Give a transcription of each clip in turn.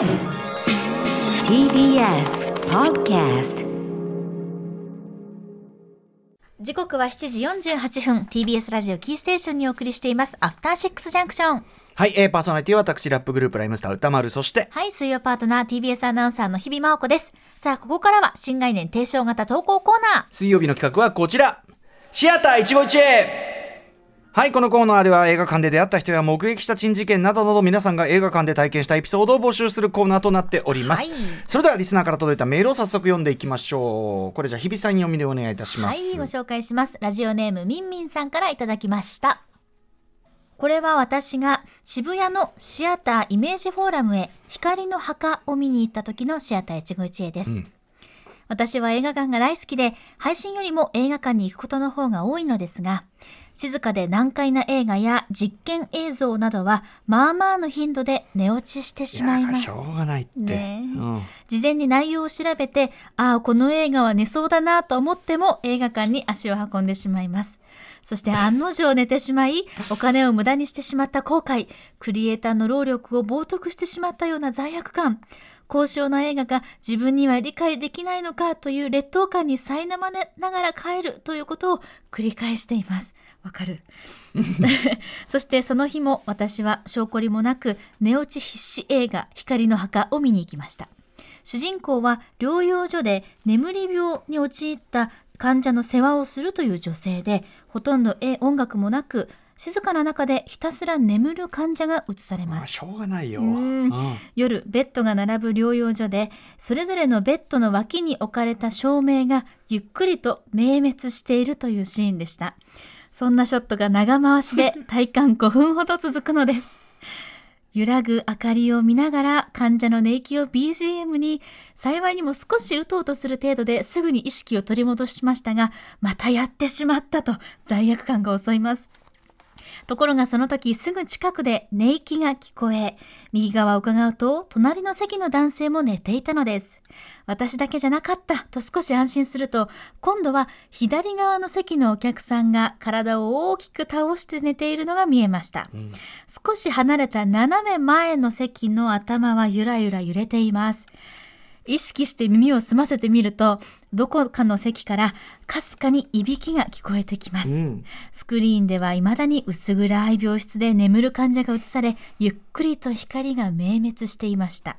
TBS Podcast 時刻は7時48分。TBS ラジオキーステーションにお送りしています。アフターシックスジャンクションはい、えー、パーソナリティは私、ラップグループライムスター歌丸、そして、はい水曜パートナー TBS アナウンサーの日々真央子です。さあここからは新概念提唱型投稿コーナー。水曜日の企画はこちら。シアター一期一会はい、このコーナーでは映画館で出会った人や目撃した珍事件などなど皆さんが映画館で体験したエピソードを募集するコーナーとなっております。はいそれではリスナーから届いたメールを早速読んでいきましょう。これじゃあ日比さんに読みでお願いいたします。はいご紹介しますラジオネームみんみんさんからいただきましたこれは私が渋谷のシアターイメージフォーラムへ光の墓を見に行った時のシアター一期一会です、うん私は映画館が大好きで配信よりも映画館に行くことの方が多いのですが静かで難解な映画や実験映像などはまあまあの頻度で寝落ちしてしまいますやしょうがないって。ねえうん事前に内容を調べて、ああ、この映画は寝そうだなと思っても映画館に足を運んでしまいます。そして案の定寝てしまい、お金を無駄にしてしまった後悔、クリエイターの労力を冒涜してしまったような罪悪感、高尚な映画が自分には理解できないのかという劣等感に苛まれながら帰るということを繰り返しています。わかる。そしてその日も私は証拠りもなく寝落ち必至映画光の墓を見に行きました。主人公は療養所で眠り病に陥った患者の世話をするという女性でほとんど絵音楽もなく静かな中でひたすら眠る患者が映されます。まあしょうがないよ。夜ベッドが並ぶ療養所でそれぞれのベッドの脇に置かれた照明がゆっくりと明滅しているというシーンでした。そんなショットが長回しで体感5分ほど続くのです。揺らぐ明かりを見ながら患者の寝息を BGM に幸いにも少し打とうとする程度ですぐに意識を取り戻しましたがまたやってしまったと罪悪感が襲いますところがその時すぐ近くで寝息が聞こえ、右側を伺うと隣の席の男性も寝ていたのです。私だけじゃなかったと少し安心すると、今度は左側の席のお客さんが体を大きく倒して寝ているのが見えました。少し離れた斜め前の席の頭はゆらゆら揺れています。意識して耳を澄ませてみると、どこかの席からかすかにいびきが聞こえてきます。うんスクリーンでは未だに薄暗い病室で眠る患者が映され、ゆっくりと光が明滅していました。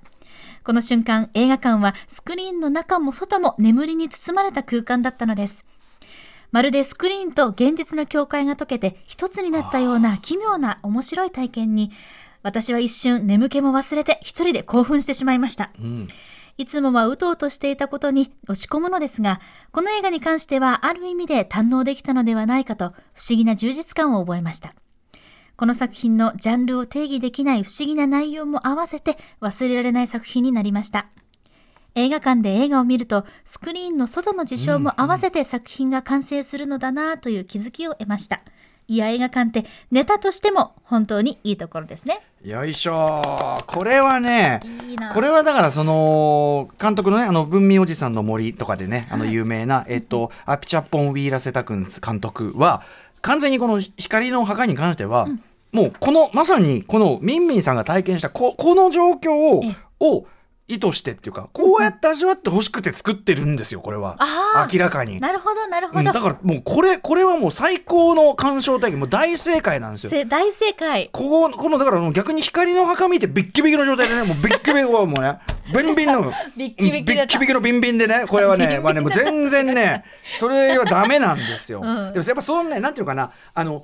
この瞬間、映画館はスクリーンの中も外も眠りに包まれた空間だったのです。まるでスクリーンと現実の境界が解けて一つになったような奇妙な面白い体験に、私は一瞬眠気も忘れて一人で興奮してしまいました。うんいつもはうとうとしていたことに落ち込むのですが、この映画に関してはある意味で堪能できたのではないかと不思議な充実感を覚えました。この作品のジャンルを定義できない不思議な内容も合わせて忘れられない作品になりました。映画館で映画を見るとスクリーンの外の事象も合わせて作品が完成するのだなという気づきを得ました。いや映画館ってネタとしても本当にいいところですね。よいしょ。これはねこれはだからその監督のねあの文明おじさんの森とかでねあの有名な、えっとアピチャポン・ウィーラセタ君監督は完全にこの光の墓に関しては、もうこのまさにこのミンミンさんが体験したここの状況をええ。を意図してっていうかこうやって味わってほしくて作ってるんですよこれは明らかに。なるほどなるほうん、ど。だからもうこれこれはもう最高の鑑賞体験もう大正解なんですよ。せ大正解。こうこのだから逆に光の墓見てビッキビキの状態でねもうビッキビキはもうね ビンビンのビッキビキのビンビンでねこれはねまあねもう全然ねそれはダメなんですよ。うんでもやっぱそのねなんていうかなあの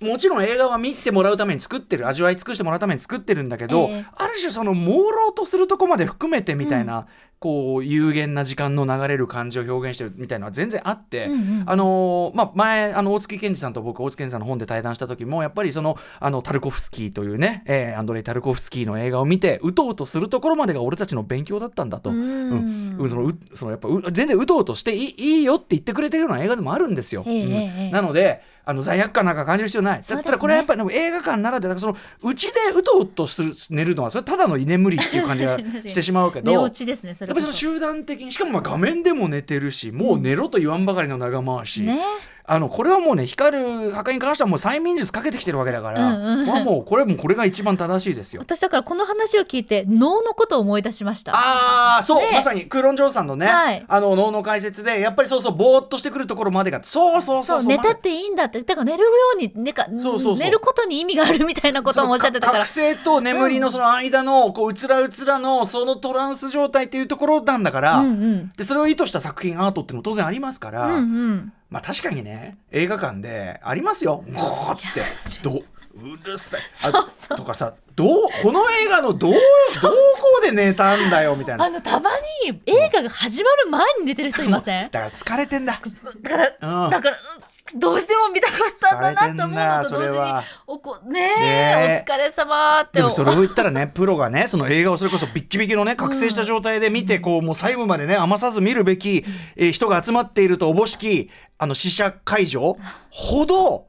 もちろん映画は見てもらうために作ってる味わい尽くしてもらうために作ってるんだけど、ええ。ある種その朦朧とするとこまで含めてみたいな、こう有限な時間の流れる感じを表現してるみたいなのは全然あって、うんうんあのーまあ、前あの大月健二さんと僕大月健二さんの本で対談した時もやっぱりそのあのタルコフスキーというね、えーアンドレイ・タルコフスキーの映画を見てうとうとするところまでが俺たちの勉強だったんだと。ううん。んそのうそのやっぱう全然うとうとしていいいいよって言ってくれてるような映画でもあるんですよ。ええうん。ええ。なのであの罪悪感なんか感じる必要ない。だったらこれはやっぱりでも映画館ならではそのうちでうとうとする寝るのはそれただの居眠りっていう感じが してしまうけど。寝落ちですねやっぱりその集団的にしかもまあ画面でも寝てるしもう寝ろと言わんばかりの長回し、ねあのこれはもうね光る墓に関してはもう催眠術かけてきてるわけだから、うんうん。これはもうこれもこれが一番正しいですよ。私だからこの話を聞いて脳のことを思い出しました。ああそう、ね。まさにクーロン・ジョーさんのね、はい。あの脳の解説でやっぱりそうそうぼーっとしてくるところまでがそうそうそそううそう寝たっていいんだって。だから寝るように寝かそうそうそう。寝ることに意味があるみたいなこともおっしゃってたから。覚醒と眠りのその間のこううつらうつらのそのトランス状態っていうところなんだから、うんうん。でそれを意図した作品アートっていうのも当然ありますから、うんうんまあ確かにね映画館でありますよ。ゴーっつって。どうるさい。あとかさどうこの映画のどう どこで寝たんだよみたいな。あのたまに映画が始まる前に寝てる人いません？だから疲れてんだ。だから、うん。だからうんどうしても見たかったんだなと思うのと同時におこねねえ。お疲れ様って。でもそれを言ったらねプロがねその映画をそれこそビッキビキのね覚醒した状態で見て、こうもう細部までね余さず見るべき、えー人が集まっているとおぼしきあの試写会場ほど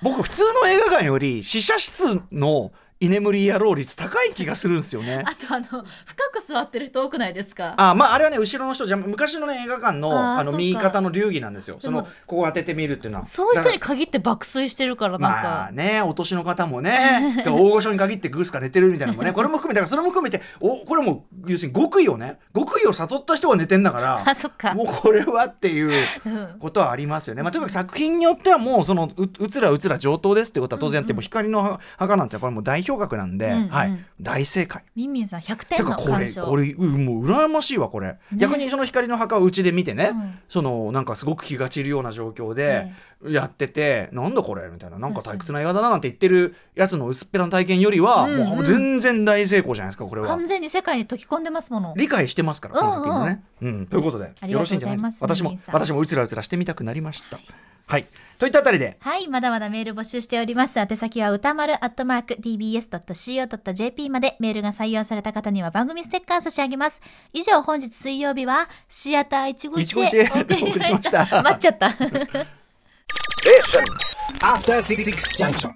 僕普通の映画館より試写室の居眠り野郎率高い気がするんですよね。あとあの深く座ってる人多くないですか？あまああれはね後ろの人じゃ昔のね映画館のあの右肩の流儀なんですよ。そのここ当ててみるっていうのは。そういう人に限って爆睡してるからなんらまか、あねお年の方もね 大御所に限ってグースか寝てるみたいなのもね。これも含めてだからそれも含めておこれも要するに極意をね極意を悟った人が寝てんだから あそっか。もうこれはっていううん。ことはありますよね。まあ、とにかく作品によってはもうそのううつらうつら上等ですってことは当然あって、もう光の墓なんてやっぱりもう代表格なんで、うんうん。はい、大正解。ミンミンさん100点の鑑賞。これうんもう羨ましいわこれ、逆にその光の墓をうちで見てね、うん。そのなんかすごく気が散るような状況でやってて、なんだこれ？みたいな。なんか退屈な映画だななんて言ってるやつの薄っぺらな体験よりは、うんうん。もう全然大成功じゃないですかこれは。完。全に世界に溶き込んでますもの。理解してますからこの作品のね、うんということでよろしいんじゃないですか？私も私もうつらうつらしてみたくなりました。はい、といったあたりではい、まだまだメール募集しております。宛先は歌丸アットマーク tbs.co.jp までメールが採用された方には番組ステッカー差し上げます。以上、本日水曜日はシアター一期一会お送りしました 待っちゃった。After Six Junction.